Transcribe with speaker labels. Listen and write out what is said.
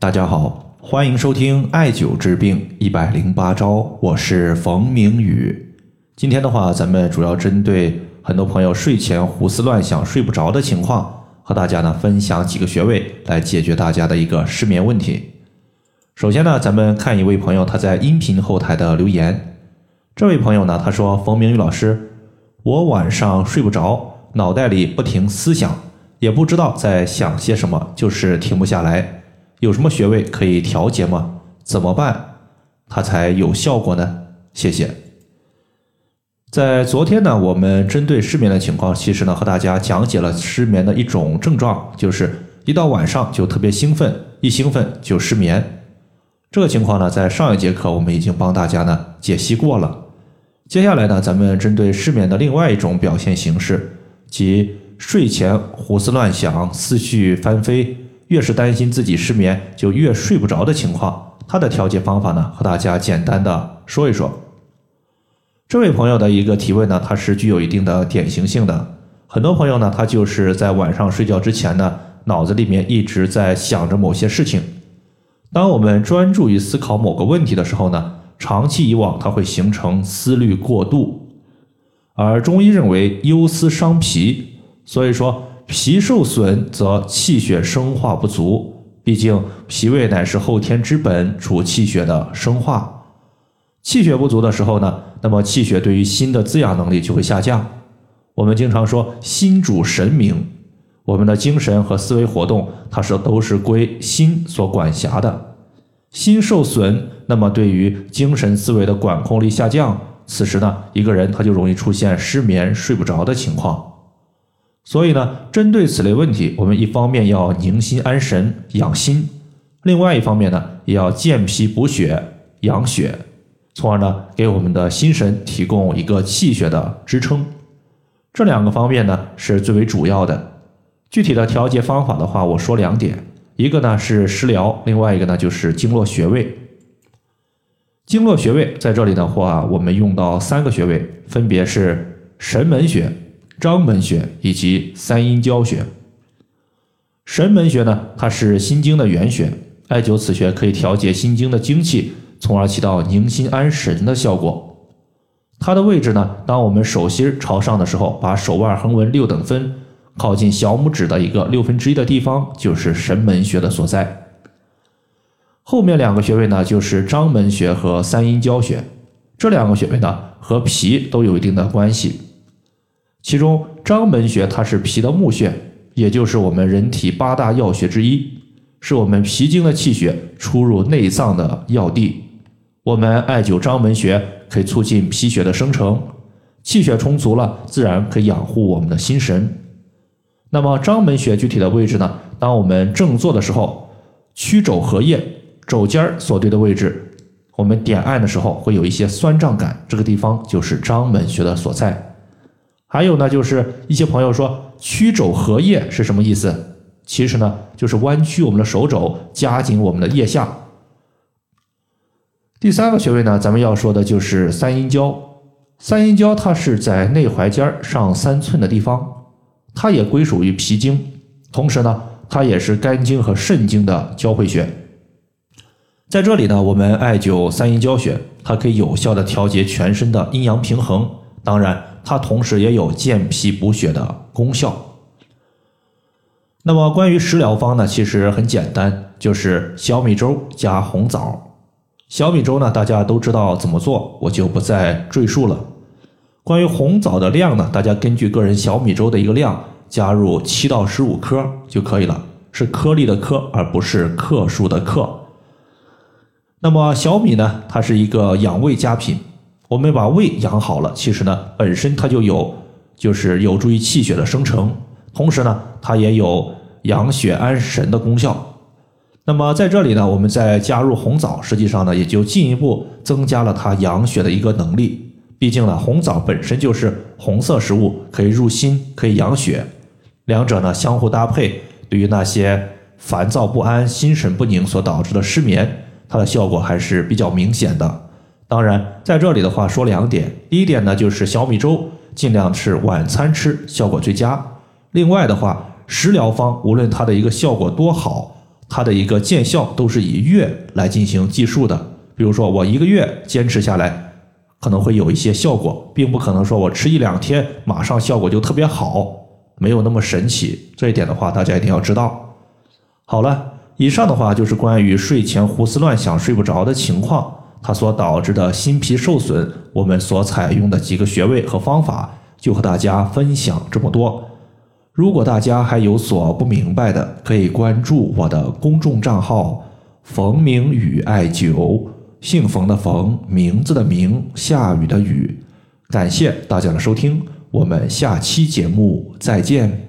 Speaker 1: 大家好，欢迎收听艾灸治病一百零八招，我是冯明宇。今天的话，咱们主要针对很多朋友睡前胡思乱想、睡不着的情况，和大家呢分享几个穴位来解决大家的一个失眠问题。首先呢，咱们看一位朋友他在音频后台的留言。这位朋友呢，他说：“冯明宇老师，我晚上睡不着，脑袋里不停思想，也不知道在想些什么，就是停不下来。”有什么穴位可以调节吗？怎么办它才有效果呢？谢谢。在昨天呢，我们针对失眠的情况，其实呢和大家讲解了失眠的一种症状，就是一到晚上就特别兴奋，一兴奋就失眠。这个情况呢，在上一节课我们已经帮大家呢解析过了。接下来呢，咱们针对失眠的另外一种表现形式，即睡前胡思乱想、思绪翻飞。越是担心自己失眠，就越睡不着的情况，他的调节方法呢，和大家简单的说一说。这位朋友的一个提问呢，它是具有一定的典型性的。很多朋友呢，他就是在晚上睡觉之前呢，脑子里面一直在想着某些事情。当我们专注于思考某个问题的时候呢，长期以往，它会形成思虑过度。而中医认为忧思伤脾，所以说。脾受损则气血生化不足，毕竟脾胃乃是后天之本，主气血的生化。气血不足的时候呢，那么气血对于心的滋养能力就会下降。我们经常说心主神明，我们的精神和思维活动，它是都是归心所管辖的。心受损，那么对于精神思维的管控力下降，此时呢，一个人他就容易出现失眠、睡不着的情况。所以呢，针对此类问题，我们一方面要宁心安神养心，另外一方面呢，也要健脾补血养血，从而呢，给我们的心神提供一个气血的支撑。这两个方面呢，是最为主要的。具体的调节方法的话，我说两点，一个呢是食疗，另外一个呢就是经络穴位。经络穴位在这里的话，我们用到三个穴位，分别是神门穴。章门穴以及三阴交穴。神门穴呢，它是心经的原穴，艾灸此穴可以调节心经的精气，从而起到宁心安神的效果。它的位置呢，当我们手心朝上的时候，把手腕横纹六等分，靠近小拇指的一个六分之一的地方，就是神门穴的所在。后面两个穴位呢，就是章门穴和三阴交穴。这两个穴位呢，和脾都有一定的关系。其中章门穴它是脾的募穴，也就是我们人体八大要穴之一，是我们脾经的气血出入内脏的要地。我们艾灸章门穴可以促进脾血的生成，气血充足了，自然可以养护我们的心神。那么章门穴具体的位置呢？当我们正坐的时候，曲肘合腋，肘尖儿所对的位置，我们点按的时候会有一些酸胀感，这个地方就是章门穴的所在。还有呢，就是一些朋友说曲肘合腋是什么意思？其实呢，就是弯曲我们的手肘，夹紧我们的腋下。第三个穴位呢，咱们要说的就是三阴交。三阴交它是在内踝尖上三寸的地方，它也归属于脾经，同时呢，它也是肝经和肾经的交汇穴。在这里呢，我们艾灸三阴交穴，它可以有效的调节全身的阴阳平衡。当然。它同时也有健脾补血的功效。那么关于食疗方呢，其实很简单，就是小米粥加红枣。小米粥呢，大家都知道怎么做，我就不再赘述了。关于红枣的量呢，大家根据个人小米粥的一个量，加入七到十五颗就可以了，是颗粒的颗，而不是克数的克。那么小米呢，它是一个养胃佳品。我们把胃养好了，其实呢，本身它就有，就是有助于气血的生成，同时呢，它也有养血安神的功效。那么在这里呢，我们再加入红枣，实际上呢，也就进一步增加了它养血的一个能力。毕竟呢，红枣本身就是红色食物，可以入心，可以养血，两者呢相互搭配，对于那些烦躁不安、心神不宁所导致的失眠，它的效果还是比较明显的。当然，在这里的话说两点，第一点呢，就是小米粥尽量是晚餐吃，效果最佳。另外的话，食疗方无论它的一个效果多好，它的一个见效都是以月来进行计数的。比如说，我一个月坚持下来，可能会有一些效果，并不可能说我吃一两天马上效果就特别好，没有那么神奇。这一点的话，大家一定要知道。好了，以上的话就是关于睡前胡思乱想、睡不着的情况，它所导致的心脾受损，我们所采用的几个穴位和方法，就和大家分享这么多。如果大家还有所不明白的，可以关注我的公众账号“冯明宇艾灸”，姓冯的冯，名字的名，下雨的雨。感谢大家的收听，我们下期节目再见。